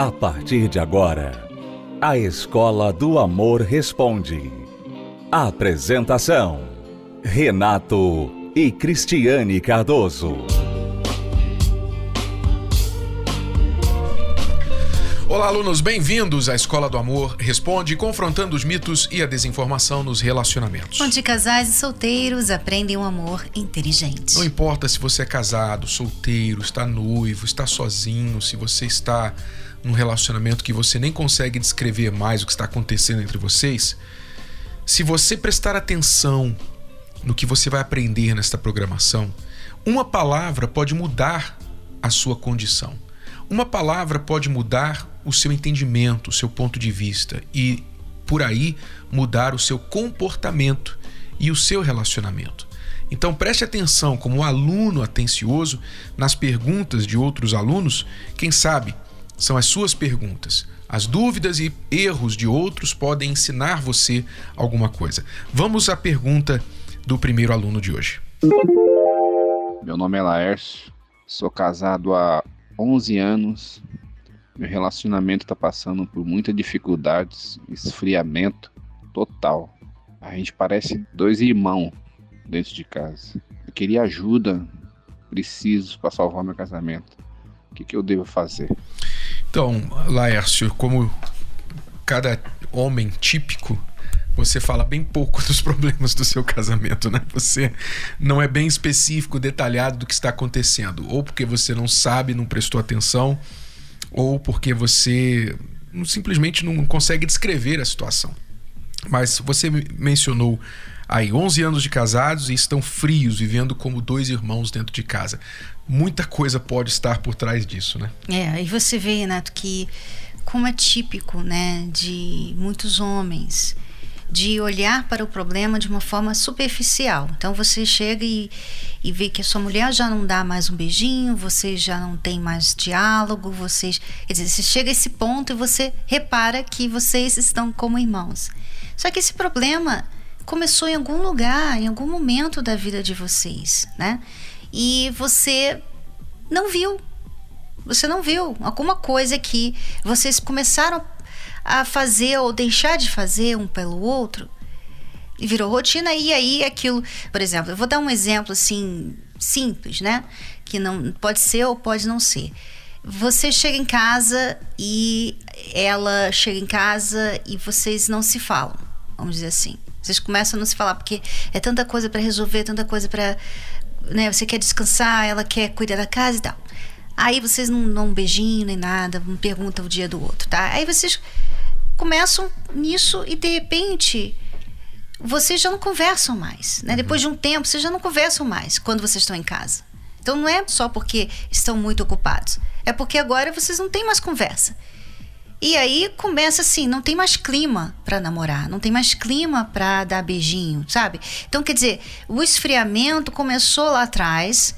A partir de agora, a Escola do Amor Responde. Apresentação: Renato e Cristiane Cardoso. Olá, alunos, bem-vindos à Escola do Amor Responde, confrontando os mitos e a desinformação nos relacionamentos. Onde casais e solteiros aprendem um amor inteligente. Não importa se você é casado, solteiro, está noivo, está sozinho, se você está num relacionamento que você nem consegue descrever mais o que está acontecendo entre vocês, se você prestar atenção no que você vai aprender nesta programação, uma palavra pode mudar a sua condição. Uma palavra pode mudar o seu entendimento, o seu ponto de vista e, por aí, mudar o seu comportamento e o seu relacionamento. Então preste atenção, como aluno atencioso, nas perguntas de outros alunos, quem sabe são as suas perguntas. As dúvidas e erros de outros podem ensinar você alguma coisa. Vamos à pergunta do primeiro aluno de hoje. Meu nome é Laércio, sou casado há 11 anos meu relacionamento está passando por muitas dificuldades, esfriamento total. A gente parece dois irmãos dentro de casa. Eu queria ajuda, preciso para salvar meu casamento. O que, que eu devo fazer? Então, Laércio, como cada homem típico, você fala bem pouco dos problemas do seu casamento, né? Você não é bem específico, detalhado do que está acontecendo, ou porque você não sabe, não prestou atenção, ou porque você simplesmente não consegue descrever a situação. Mas você mencionou aí 11 anos de casados e estão frios, vivendo como dois irmãos dentro de casa. Muita coisa pode estar por trás disso, né? É, e você vê, Renato, que como é típico, né, de muitos homens de olhar para o problema de uma forma superficial. Então você chega e, e vê que a sua mulher já não dá mais um beijinho, vocês já não tem mais diálogo, vocês. Quer dizer, você chega a esse ponto e você repara que vocês estão como irmãos. Só que esse problema começou em algum lugar, em algum momento da vida de vocês, né? E você não viu. Você não viu alguma coisa que vocês começaram a fazer ou deixar de fazer um pelo outro e virou rotina e aí aquilo, por exemplo, eu vou dar um exemplo assim simples, né? Que não pode ser ou pode não ser. Você chega em casa e ela chega em casa e vocês não se falam, vamos dizer assim. Vocês começam a não se falar porque é tanta coisa para resolver, tanta coisa para, né? Você quer descansar, ela quer cuidar da casa e tal. Aí vocês não dão um beijinho nem nada, não perguntam o dia do outro, tá? Aí vocês começam nisso e de repente vocês já não conversam mais. Né? Depois de um tempo, vocês já não conversam mais quando vocês estão em casa. Então não é só porque estão muito ocupados, é porque agora vocês não têm mais conversa. E aí começa assim, não tem mais clima para namorar, não tem mais clima para dar beijinho, sabe? Então quer dizer, o esfriamento começou lá atrás,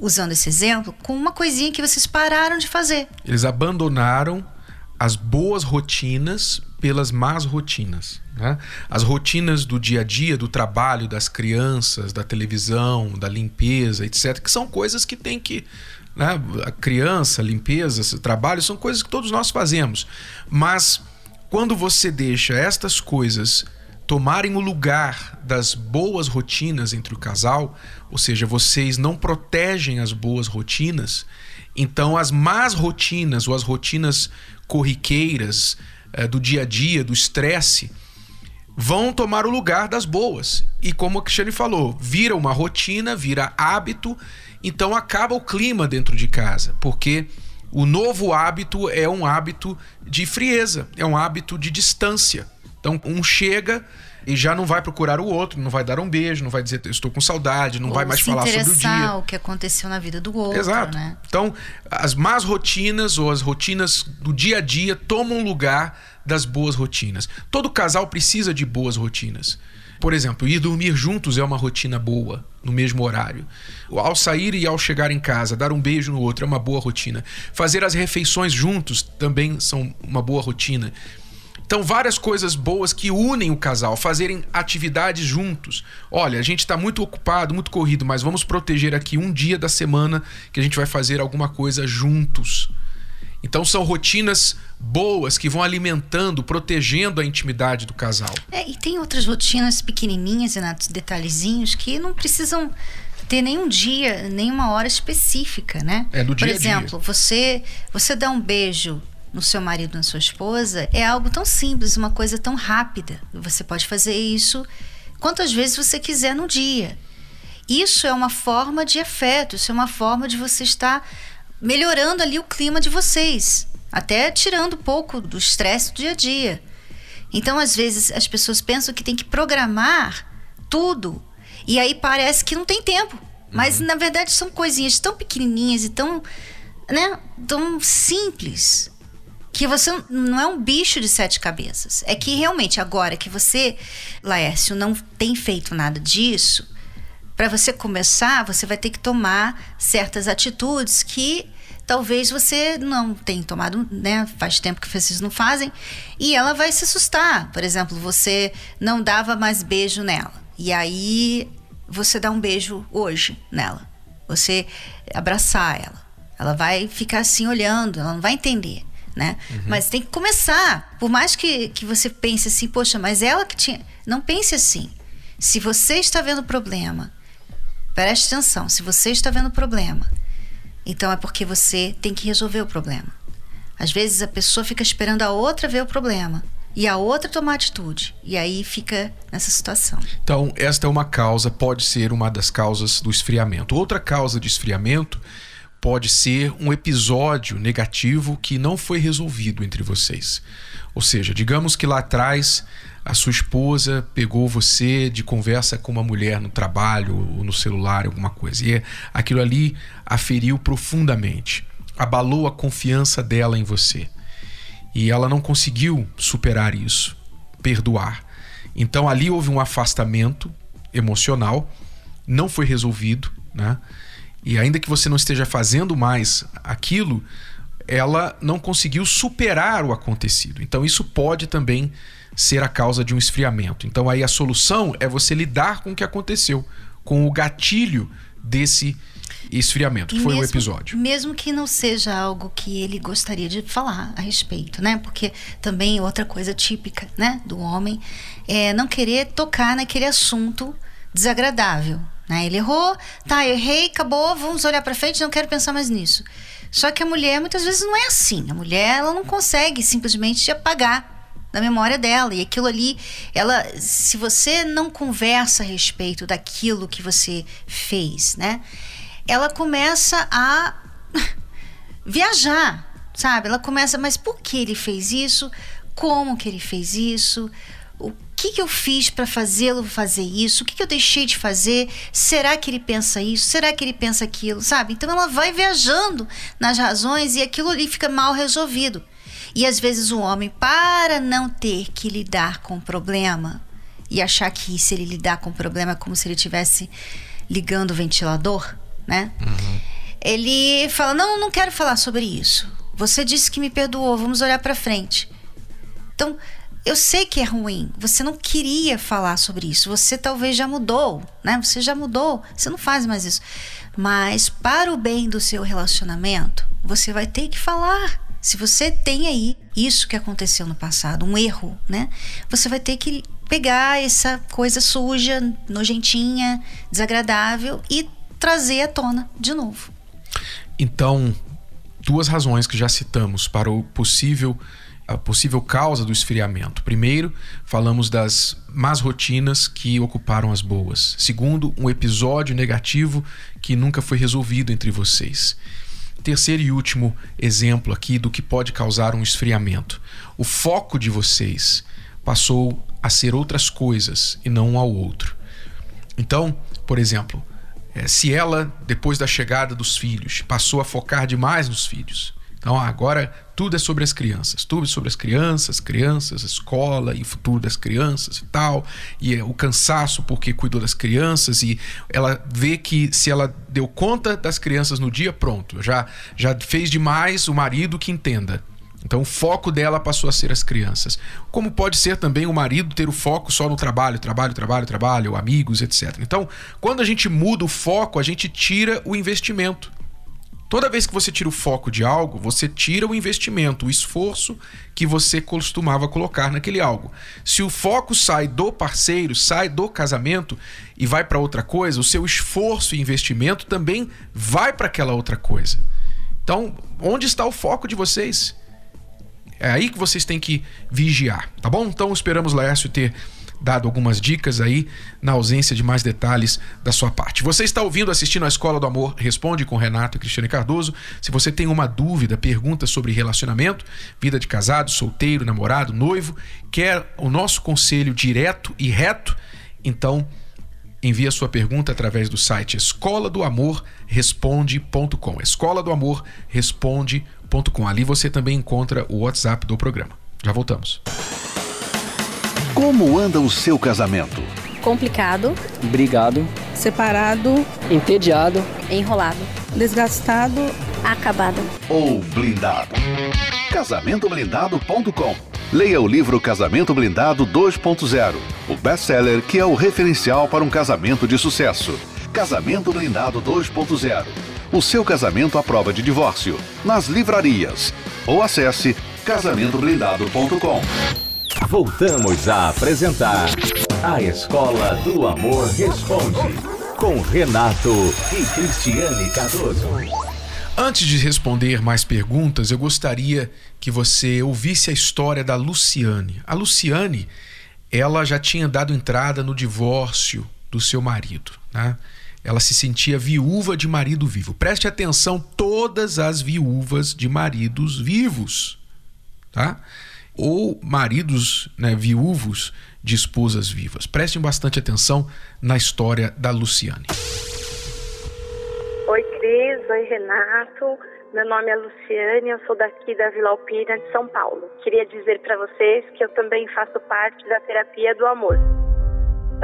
usando esse exemplo, com uma coisinha que vocês pararam de fazer. Eles abandonaram as boas rotinas pelas más rotinas. Né? As rotinas do dia a dia, do trabalho, das crianças, da televisão, da limpeza, etc., que são coisas que tem que. Né? A criança, limpeza, trabalho, são coisas que todos nós fazemos. Mas quando você deixa estas coisas tomarem o lugar das boas rotinas entre o casal, ou seja, vocês não protegem as boas rotinas, então as más rotinas ou as rotinas corriqueiras é, do dia a dia, do estresse, vão tomar o lugar das boas. E como a Cristiane falou, vira uma rotina, vira hábito, então acaba o clima dentro de casa, porque o novo hábito é um hábito de frieza, é um hábito de distância. Então um chega e já não vai procurar o outro, não vai dar um beijo, não vai dizer estou com saudade, não Ou vai mais falar sobre o dia. o que aconteceu na vida do outro. Exato. Né? Então, as más rotinas ou as rotinas do dia a dia tomam lugar das boas rotinas. Todo casal precisa de boas rotinas. Por exemplo, ir dormir juntos é uma rotina boa, no mesmo horário. Ao sair e ao chegar em casa, dar um beijo no outro é uma boa rotina. Fazer as refeições juntos também são uma boa rotina. Então, várias coisas boas que unem o casal, fazerem atividades juntos. Olha, a gente está muito ocupado, muito corrido, mas vamos proteger aqui um dia da semana que a gente vai fazer alguma coisa juntos. Então são rotinas boas que vão alimentando, protegendo a intimidade do casal. É, e tem outras rotinas pequenininhas, Renato, detalhezinhos que não precisam ter nenhum dia, nenhuma hora específica, né? É do dia Por exemplo, você você dá um beijo no seu marido, na sua esposa, é algo tão simples, uma coisa tão rápida. Você pode fazer isso quantas vezes você quiser no dia. Isso é uma forma de afeto, isso é uma forma de você estar melhorando ali o clima de vocês, até tirando um pouco do estresse do dia a dia. Então, às vezes, as pessoas pensam que tem que programar tudo e aí parece que não tem tempo. Mas, uhum. na verdade, são coisinhas tão pequenininhas e tão, né, tão simples que você não é um bicho de sete cabeças. É que realmente agora que você, Laércio, não tem feito nada disso, para você começar, você vai ter que tomar certas atitudes que talvez você não tenha tomado, né? Faz tempo que vocês não fazem, e ela vai se assustar. Por exemplo, você não dava mais beijo nela. E aí você dá um beijo hoje nela. Você abraçar ela. Ela vai ficar assim olhando, ela não vai entender né? Uhum. Mas tem que começar. Por mais que, que você pense assim, poxa, mas ela que tinha. Não pense assim. Se você está vendo problema, preste atenção. Se você está vendo problema, então é porque você tem que resolver o problema. Às vezes a pessoa fica esperando a outra ver o problema e a outra tomar atitude. E aí fica nessa situação. Então, esta é uma causa, pode ser uma das causas do esfriamento. Outra causa de esfriamento pode ser um episódio negativo que não foi resolvido entre vocês. Ou seja, digamos que lá atrás a sua esposa pegou você de conversa com uma mulher no trabalho ou no celular, alguma coisa, e aquilo ali a feriu profundamente, abalou a confiança dela em você. E ela não conseguiu superar isso, perdoar. Então ali houve um afastamento emocional, não foi resolvido, né? E ainda que você não esteja fazendo mais aquilo, ela não conseguiu superar o acontecido. Então isso pode também ser a causa de um esfriamento. Então aí a solução é você lidar com o que aconteceu, com o gatilho desse esfriamento, que foi o episódio. Mesmo que não seja algo que ele gostaria de falar a respeito, né? Porque também outra coisa típica, né, do homem é não querer tocar naquele assunto desagradável, né? Ele errou, tá, errei, acabou, vamos olhar para frente, não quero pensar mais nisso. Só que a mulher muitas vezes não é assim. A mulher ela não consegue simplesmente apagar da memória dela. E aquilo ali, ela, se você não conversa a respeito daquilo que você fez, né? Ela começa a viajar, sabe? Ela começa, mas por que ele fez isso? Como que ele fez isso? O que, que eu fiz para fazê-lo fazer isso? O que, que eu deixei de fazer? Será que ele pensa isso? Será que ele pensa aquilo? Sabe? Então ela vai viajando nas razões e aquilo ali fica mal resolvido. E às vezes o homem, para não ter que lidar com o problema e achar que se ele lidar com o problema é como se ele estivesse ligando o ventilador, né? Uhum. Ele fala: Não, não quero falar sobre isso. Você disse que me perdoou, vamos olhar para frente. Então, eu sei que é ruim. Você não queria falar sobre isso. Você talvez já mudou, né? Você já mudou. Você não faz mais isso. Mas para o bem do seu relacionamento, você vai ter que falar. Se você tem aí isso que aconteceu no passado, um erro, né? Você vai ter que pegar essa coisa suja, nojentinha, desagradável e trazer à tona de novo. Então, duas razões que já citamos para o possível a possível causa do esfriamento. Primeiro, falamos das más rotinas que ocuparam as boas. Segundo, um episódio negativo que nunca foi resolvido entre vocês. Terceiro e último exemplo aqui do que pode causar um esfriamento. O foco de vocês passou a ser outras coisas e não um ao outro. Então, por exemplo, eh, se ela, depois da chegada dos filhos, passou a focar demais nos filhos, então agora tudo é sobre as crianças, tudo sobre as crianças, crianças, escola e futuro das crianças e tal, e é o cansaço porque cuidou das crianças e ela vê que se ela deu conta das crianças no dia, pronto, já já fez demais o marido que entenda. Então o foco dela passou a ser as crianças. Como pode ser também o marido ter o foco só no trabalho, trabalho, trabalho, trabalho, amigos, etc. Então, quando a gente muda o foco, a gente tira o investimento Toda vez que você tira o foco de algo, você tira o investimento, o esforço que você costumava colocar naquele algo. Se o foco sai do parceiro, sai do casamento e vai para outra coisa, o seu esforço e investimento também vai para aquela outra coisa. Então, onde está o foco de vocês? É aí que vocês têm que vigiar, tá bom? Então, esperamos Laércio ter dado algumas dicas aí na ausência de mais detalhes da sua parte. Você está ouvindo, assistindo a Escola do Amor Responde com Renato e Cristiane Cardoso. Se você tem uma dúvida, pergunta sobre relacionamento, vida de casado, solteiro, namorado, noivo, quer o nosso conselho direto e reto, então envie a sua pergunta através do site escola do amor responde.com. Escola do amor responde.com. Ali você também encontra o WhatsApp do programa. Já voltamos. Como anda o seu casamento? Complicado, brigado, separado, entediado, enrolado, desgastado, acabado ou blindado. Casamentoblindado.com Leia o livro Casamento Blindado 2.0, o best-seller que é o referencial para um casamento de sucesso. Casamento Blindado 2.0. O seu casamento à prova de divórcio. Nas livrarias. Ou acesse casamentoblindado.com. Voltamos a apresentar A Escola do Amor Responde, com Renato e Cristiane Cardoso. Antes de responder mais perguntas, eu gostaria que você ouvisse a história da Luciane. A Luciane, ela já tinha dado entrada no divórcio do seu marido, né? Ela se sentia viúva de marido vivo. Preste atenção, todas as viúvas de maridos vivos, tá? Ou maridos né, viúvos de esposas vivas. Prestem bastante atenção na história da Luciane. Oi, Cris. Oi, Renato. Meu nome é Luciane, eu sou daqui da Vila Alpina, de São Paulo. Queria dizer para vocês que eu também faço parte da terapia do amor.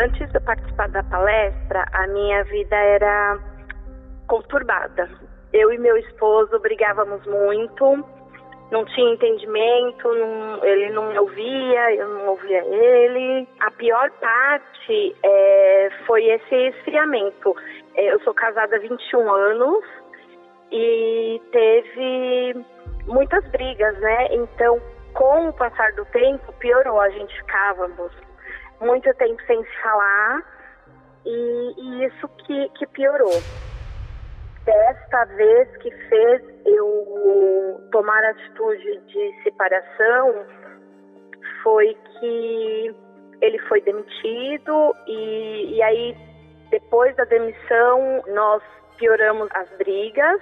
Antes de eu participar da palestra, a minha vida era conturbada. Eu e meu esposo brigávamos muito, não tinha entendimento, não, ele não me ouvia, eu não ouvia ele. A pior parte é, foi esse esfriamento. É, eu sou casada há 21 anos e teve muitas brigas, né? Então, com o passar do tempo, piorou. A gente ficávamos muito tempo sem se falar e, e isso que, que piorou desta vez que fez eu tomar a atitude de separação foi que ele foi demitido e, e aí depois da demissão nós pioramos as brigas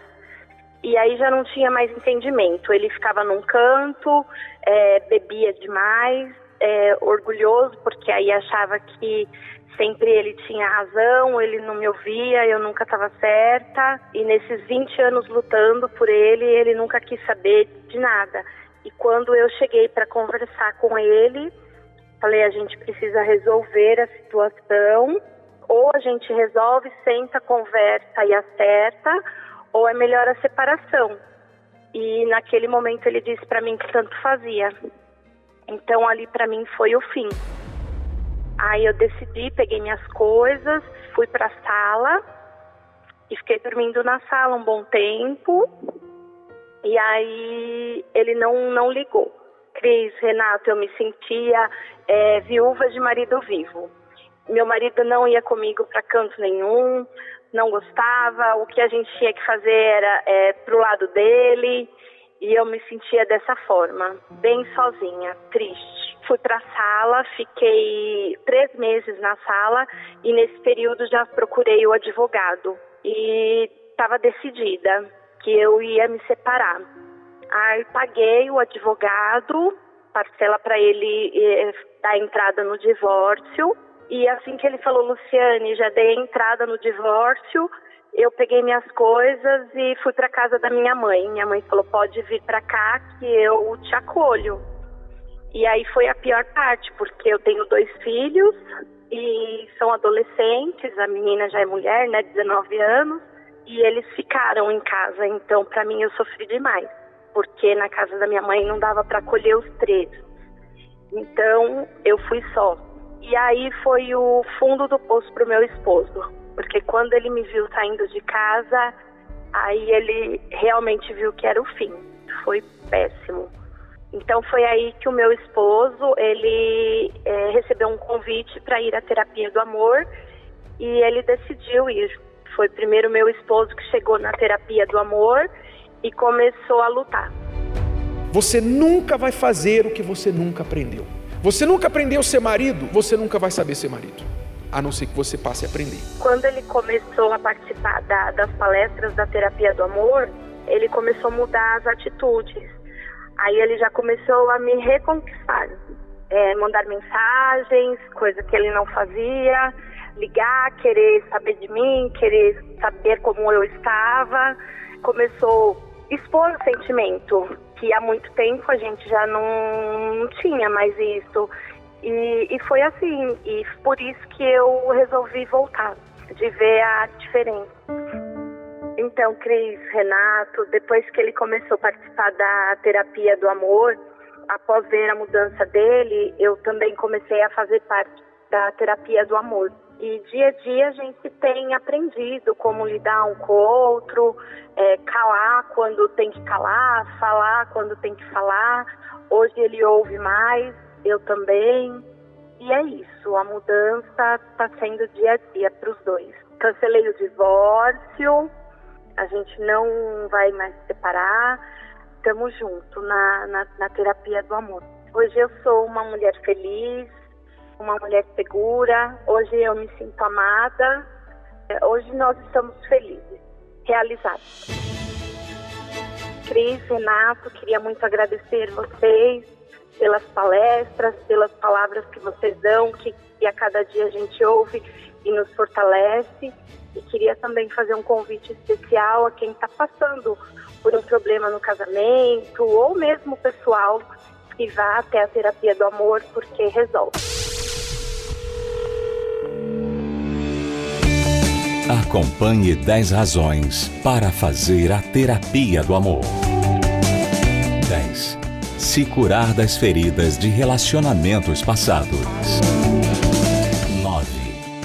e aí já não tinha mais entendimento. Ele ficava num canto, é, bebia demais, é, orgulhoso porque aí achava que sempre ele tinha razão, ele não me ouvia, eu nunca estava certa. E nesses 20 anos lutando por ele, ele nunca quis saber de nada. E quando eu cheguei para conversar com ele, falei: a gente precisa resolver a situação. Ou a gente resolve, senta, conversa e acerta, ou é melhor a separação. E naquele momento ele disse para mim que tanto fazia. Então ali para mim foi o fim. Aí eu decidi, peguei minhas coisas, fui para a sala e fiquei dormindo na sala um bom tempo. E aí ele não, não ligou. Cris, Renato, eu me sentia é, viúva de marido vivo. Meu marido não ia comigo para canto nenhum, não gostava. O que a gente tinha que fazer era é, pro lado dele. E eu me sentia dessa forma, bem sozinha, triste. Fui para a sala, fiquei três meses na sala e nesse período já procurei o advogado e estava decidida que eu ia me separar. Aí paguei o advogado, parcela para ele eh, dar entrada no divórcio. E assim que ele falou, Luciane, já dei entrada no divórcio, eu peguei minhas coisas e fui para casa da minha mãe. Minha mãe falou: pode vir para cá que eu te acolho. E aí foi a pior parte, porque eu tenho dois filhos e são adolescentes, a menina já é mulher, né, 19 anos, e eles ficaram em casa. Então, para mim, eu sofri demais, porque na casa da minha mãe não dava para acolher os três. Então, eu fui só. E aí foi o fundo do poço pro meu esposo, porque quando ele me viu saindo de casa, Aí ele realmente viu que era o fim. Foi péssimo. Então foi aí que o meu esposo ele é, recebeu um convite para ir à terapia do amor e ele decidiu ir. Foi primeiro meu esposo que chegou na terapia do amor e começou a lutar. Você nunca vai fazer o que você nunca aprendeu. Você nunca aprendeu a ser marido, você nunca vai saber ser marido, a não ser que você passe a aprender. Quando ele começou a participar da, das palestras da terapia do amor, ele começou a mudar as atitudes. Aí ele já começou a me reconquistar, é, mandar mensagens, coisa que ele não fazia, ligar, querer saber de mim, querer saber como eu estava. Começou a expor o sentimento que há muito tempo a gente já não, não tinha mais isso. E, e foi assim, e por isso que eu resolvi voltar, de ver a diferença. Então, Cris, Renato, depois que ele começou a participar da terapia do amor, após ver a mudança dele, eu também comecei a fazer parte da terapia do amor. E dia a dia a gente tem aprendido como lidar um com o outro, é, calar quando tem que calar, falar quando tem que falar. Hoje ele ouve mais, eu também. E é isso, a mudança está sendo dia a dia para os dois. Cancelei o divórcio, a gente não vai mais se separar, estamos juntos na, na, na terapia do amor. Hoje eu sou uma mulher feliz, uma mulher segura, hoje eu me sinto amada, hoje nós estamos felizes, realizados. Cris, Renato, queria muito agradecer vocês pelas palestras, pelas palavras que vocês dão, que, que a cada dia a gente ouve e nos fortalece. E queria também fazer um convite especial a quem está passando por um problema no casamento ou mesmo pessoal que vá até a terapia do amor porque resolve. Acompanhe 10 razões para fazer a terapia do amor. 10. Se curar das feridas de relacionamentos passados.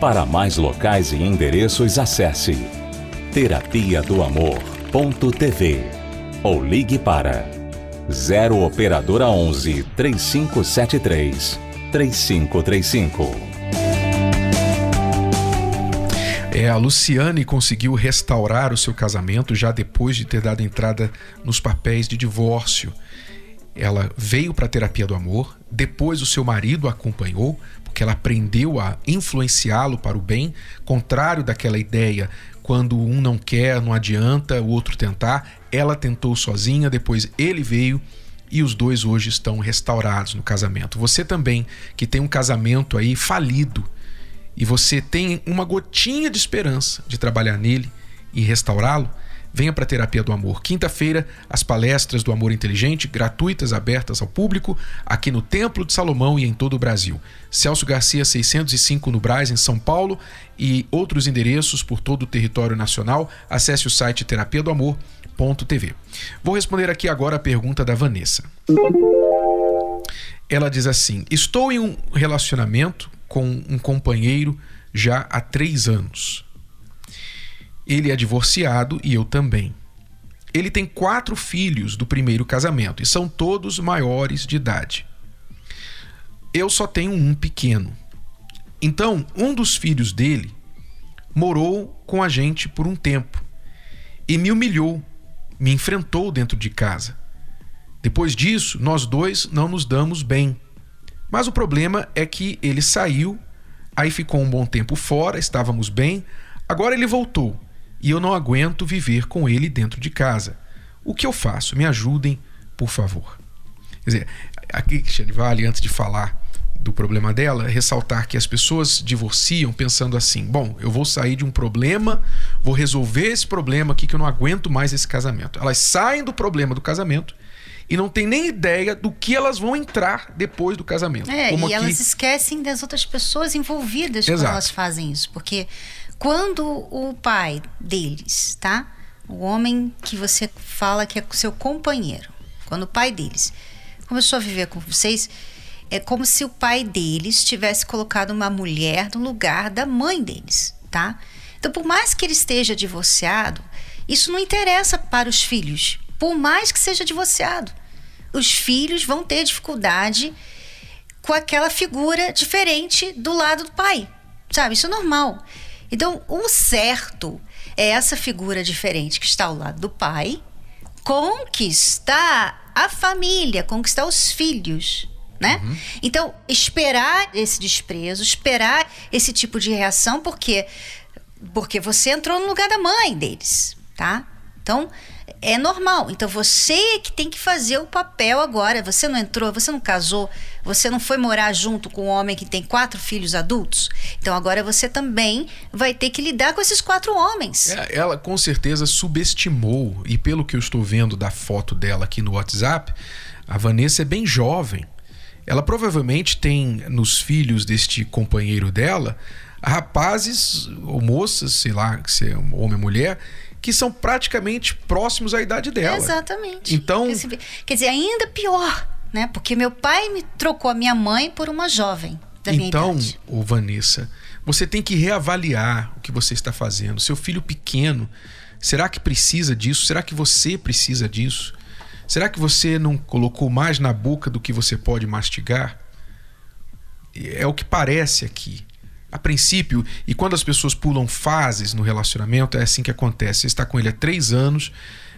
Para mais locais e endereços, acesse terapia do amor.tv ou ligue para 0 operadora 11 3573 3535. É, a Luciane conseguiu restaurar o seu casamento já depois de ter dado entrada nos papéis de divórcio. Ela veio para a terapia do amor, depois o seu marido a acompanhou, porque ela aprendeu a influenciá-lo para o bem, contrário daquela ideia quando um não quer, não adianta o outro tentar. Ela tentou sozinha, depois ele veio e os dois hoje estão restaurados no casamento. Você também que tem um casamento aí falido, e você tem uma gotinha de esperança de trabalhar nele e restaurá-lo, venha para a Terapia do Amor. Quinta-feira, as palestras do Amor Inteligente, gratuitas, abertas ao público, aqui no Templo de Salomão e em todo o Brasil. Celso Garcia, 605 no Braz, em São Paulo, e outros endereços por todo o território nacional. Acesse o site terapia do amor.tv. Vou responder aqui agora a pergunta da Vanessa. Ela diz assim: Estou em um relacionamento com um companheiro já há três anos. Ele é divorciado e eu também. Ele tem quatro filhos do primeiro casamento e são todos maiores de idade. Eu só tenho um pequeno. Então, um dos filhos dele morou com a gente por um tempo e me humilhou me enfrentou dentro de casa. Depois disso, nós dois não nos damos bem. Mas o problema é que ele saiu, aí ficou um bom tempo fora, estávamos bem, agora ele voltou e eu não aguento viver com ele dentro de casa. O que eu faço? Me ajudem, por favor. Quer dizer, aqui, Cristiane Vale, antes de falar do problema dela, ressaltar que as pessoas divorciam pensando assim: bom, eu vou sair de um problema, vou resolver esse problema aqui que eu não aguento mais esse casamento. Elas saem do problema do casamento e não tem nem ideia do que elas vão entrar depois do casamento. É, Como e aqui- elas esquecem das outras pessoas envolvidas Exato. quando elas fazem isso. Porque quando o pai deles, tá? O homem que você fala que é seu companheiro, quando o pai deles começou a viver com vocês, é como se o pai deles tivesse colocado uma mulher no lugar da mãe deles, tá? Então, por mais que ele esteja divorciado, isso não interessa para os filhos. Por mais que seja divorciado, os filhos vão ter dificuldade com aquela figura diferente do lado do pai. Sabe? Isso é normal. Então, o certo é essa figura diferente que está ao lado do pai conquistar a família, conquistar os filhos. Né? Então, esperar esse desprezo, esperar esse tipo de reação, porque porque você entrou no lugar da mãe deles, tá? Então, é normal. Então, você que tem que fazer o papel agora. Você não entrou, você não casou, você não foi morar junto com um homem que tem quatro filhos adultos. Então, agora você também vai ter que lidar com esses quatro homens. É, Ela com certeza subestimou, e pelo que eu estou vendo da foto dela aqui no WhatsApp, a Vanessa é bem jovem. Ela provavelmente tem nos filhos deste companheiro dela rapazes ou moças, sei lá, se é homem ou mulher, que são praticamente próximos à idade dela. Exatamente. Então- Quer dizer- ainda pior, né? Porque meu pai me trocou a minha mãe por uma jovem da minha então, idade. ô Vanessa, você tem que reavaliar o que você está fazendo. Seu filho pequeno, será que precisa disso? Será que você precisa disso? Será que você não colocou mais na boca do que você pode mastigar? É o que parece aqui. A princípio, e quando as pessoas pulam fases no relacionamento, é assim que acontece. Você está com ele há três anos,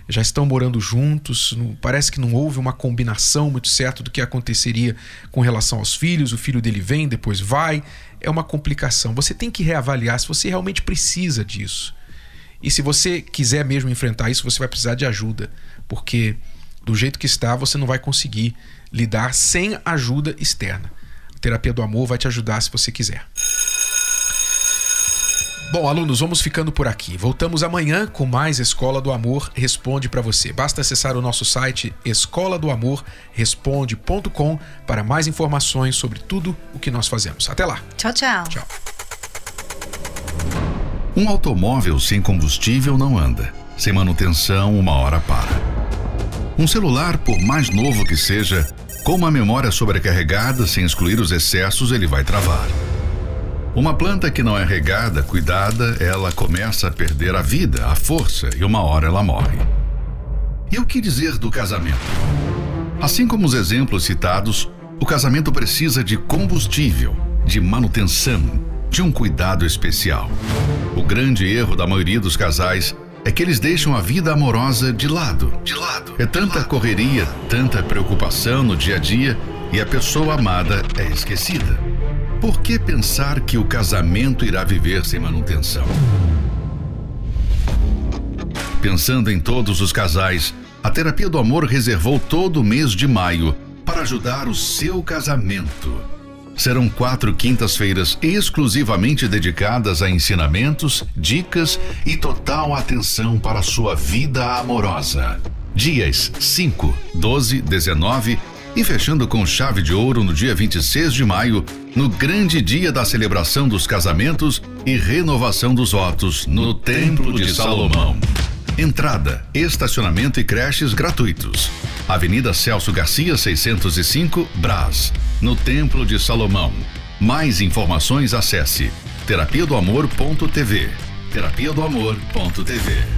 já estão morando juntos, não- parece que não houve uma combinação muito certa do que aconteceria com relação aos filhos. O filho dele vem, depois vai. É uma complicação. Você tem que reavaliar se você realmente precisa disso. E se você quiser mesmo enfrentar isso, você vai precisar de ajuda, porque do jeito que está, você não vai conseguir lidar sem ajuda externa. A terapia do amor vai te ajudar se você quiser. Bom, alunos, vamos ficando por aqui. Voltamos amanhã com mais Escola do Amor Responde para você. Basta acessar o nosso site escola do amor responde.com para mais informações sobre tudo o que nós fazemos. Até lá. Tchau, tchau. Tchau. Um automóvel sem combustível não anda. Sem manutenção, uma hora para. Um celular, por mais novo que seja, com uma memória sobrecarregada, sem excluir os excessos, ele vai travar. Uma planta que não é regada, cuidada, ela começa a perder a vida, a força, e uma hora ela morre. E o que dizer do casamento? Assim como os exemplos citados, o casamento precisa de combustível, de manutenção, de um cuidado especial. O grande erro da maioria dos casais é que eles deixam a vida amorosa de lado. De lado. É tanta correria, tanta preocupação no dia a dia e a pessoa amada é esquecida. Por que pensar que o casamento irá viver sem manutenção? Pensando em todos os casais, a Terapia do Amor reservou todo o mês de maio para ajudar o seu casamento. Serão quatro quintas-feiras exclusivamente dedicadas a ensinamentos, dicas e total atenção para a sua vida amorosa. Dias 5, 12, 19 e fechando com chave de ouro no dia 26 de maio, no grande dia da celebração dos casamentos e renovação dos votos no Templo de Salomão. Entrada, estacionamento e creches gratuitos. Avenida Celso Garcia, 605, Brás, no Templo de Salomão. Mais informações acesse terapia do amor.tv. Terapia do amor.tv.